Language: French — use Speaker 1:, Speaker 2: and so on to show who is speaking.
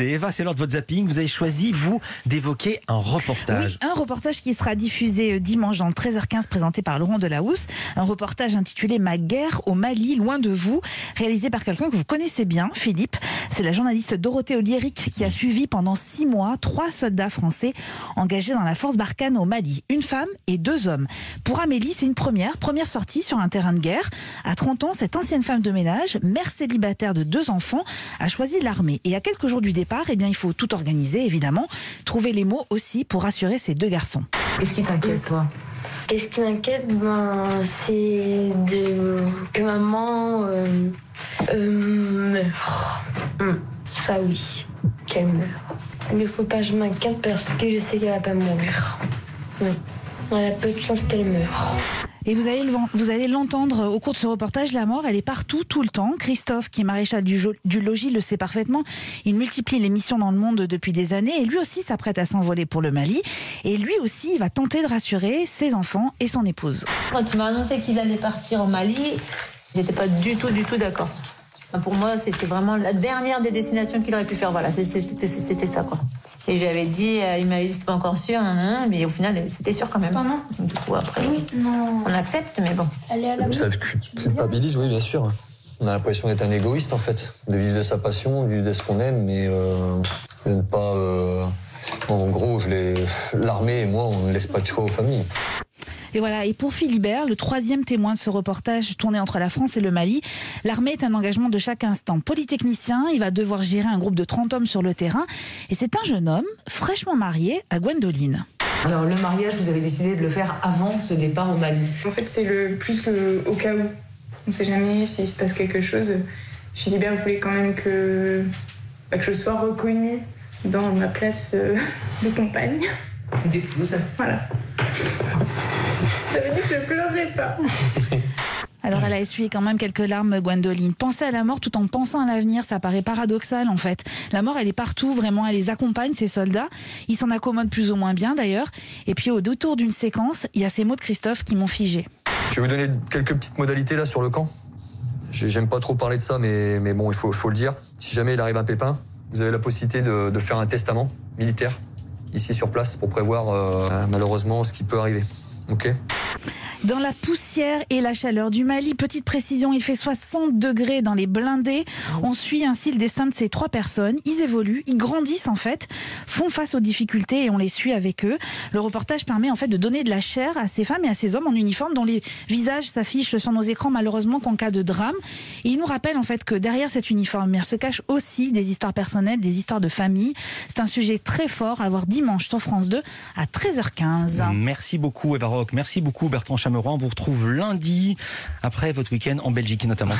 Speaker 1: Eva, c'est l'heure de votre zapping. Vous avez choisi, vous, d'évoquer un reportage.
Speaker 2: Oui, un reportage qui sera diffusé euh, dimanche dans le 13h15, présenté par Laurent Delahousse. Un reportage intitulé Ma guerre au Mali, loin de vous, réalisé par quelqu'un que vous connaissez bien, Philippe. C'est la journaliste Dorothée Oliéric qui a suivi pendant six mois trois soldats français engagés dans la force Barkhane au Mali. Une femme et deux hommes. Pour Amélie, c'est une première, première sortie sur un terrain de guerre. À 30 ans, cette ancienne femme de ménage, mère célibataire de deux enfants, a choisi l'armée. Et à quelques jours du départ, eh bien, il faut tout organiser, évidemment. Trouver les mots aussi pour rassurer ces deux garçons.
Speaker 3: Qu'est-ce qui t'inquiète, toi?
Speaker 4: Qu'est-ce qui m'inquiète, ben, c'est de... que maman euh, euh, meure. Hum, Ça oui, qu'elle meurt. Mais il faut pas que je m'inquiète parce que je sais qu'elle va pas mourir. Hum. Elle a peu de chance qu'elle meure.
Speaker 2: Et vous allez, l'entendre au cours de ce reportage, la mort, elle est partout, tout le temps. Christophe, qui est maréchal du, du logis, le sait parfaitement. Il multiplie les missions dans le monde depuis des années et lui aussi s'apprête à s'envoler pour le Mali. Et lui aussi, il va tenter de rassurer ses enfants et son épouse.
Speaker 3: Quand il m'a annoncé qu'il allait partir au Mali, j'étais pas du tout, du tout d'accord. Pour moi, c'était vraiment la dernière des destinations qu'il aurait pu faire. Voilà, c'était ça, quoi. Et je lui avais dit, euh, il m'avait dit, c'était pas encore sûr, hein, hein, mais au final, c'était sûr quand même. Du coup, après, on accepte, mais bon.
Speaker 5: Ça culpabilise, oui, bien sûr. On a l'impression d'être un égoïste, en fait. De vivre de sa passion, de vivre de ce qu'on aime, mais euh, de ne pas. euh, En gros, je l'ai- l'armée et moi, on ne laisse pas de choix aux familles.
Speaker 2: Et voilà. Et pour Philibert, le troisième témoin de ce reportage tourné entre la France et le Mali, l'armée est un engagement de chaque instant. Polytechnicien, il va devoir gérer un groupe de 30 hommes sur le terrain. Et c'est un jeune homme fraîchement marié à Gwendoline.
Speaker 6: Alors le mariage, vous avez décidé de le faire avant ce départ au Mali.
Speaker 7: En fait, c'est le plus le au cas où. On ne sait jamais s'il se passe quelque chose. Philibert voulait quand même que, bah, que je sois reconnue dans ma place euh, de compagne.
Speaker 6: D'épouse.
Speaker 7: Voilà. Pas.
Speaker 2: Alors elle a essuyé quand même quelques larmes, Gwendoline. Penser à la mort tout en pensant à l'avenir, ça paraît paradoxal en fait. La mort, elle est partout, vraiment, elle les accompagne, ces soldats. Ils s'en accommodent plus ou moins bien d'ailleurs. Et puis au détour d'une séquence, il y a ces mots de Christophe qui m'ont figé.
Speaker 5: Je vais vous donner quelques petites modalités là sur le camp. J'ai- J'aime pas trop parler de ça, mais, mais bon, il faut, faut le dire. Si jamais il arrive un pépin, vous avez la possibilité de, de faire un testament militaire ici sur place pour prévoir euh, malheureusement ce qui peut arriver. Ok?
Speaker 2: Dans la poussière et la chaleur du Mali, petite précision, il fait 60 degrés dans les blindés. On suit ainsi le destin de ces trois personnes. Ils évoluent, ils grandissent en fait, font face aux difficultés et on les suit avec eux. Le reportage permet en fait de donner de la chair à ces femmes et à ces hommes en uniforme dont les visages s'affichent sur nos écrans malheureusement qu'en cas de drame. Et il nous rappelle en fait que derrière cet uniforme se cachent aussi des histoires personnelles, des histoires de famille. C'est un sujet très fort à voir dimanche sur France 2 à 13h15.
Speaker 1: Merci beaucoup, Eva Rock. Merci beaucoup, Bertrand Chameroy. On vous retrouve lundi, après votre week-end en Belgique notamment.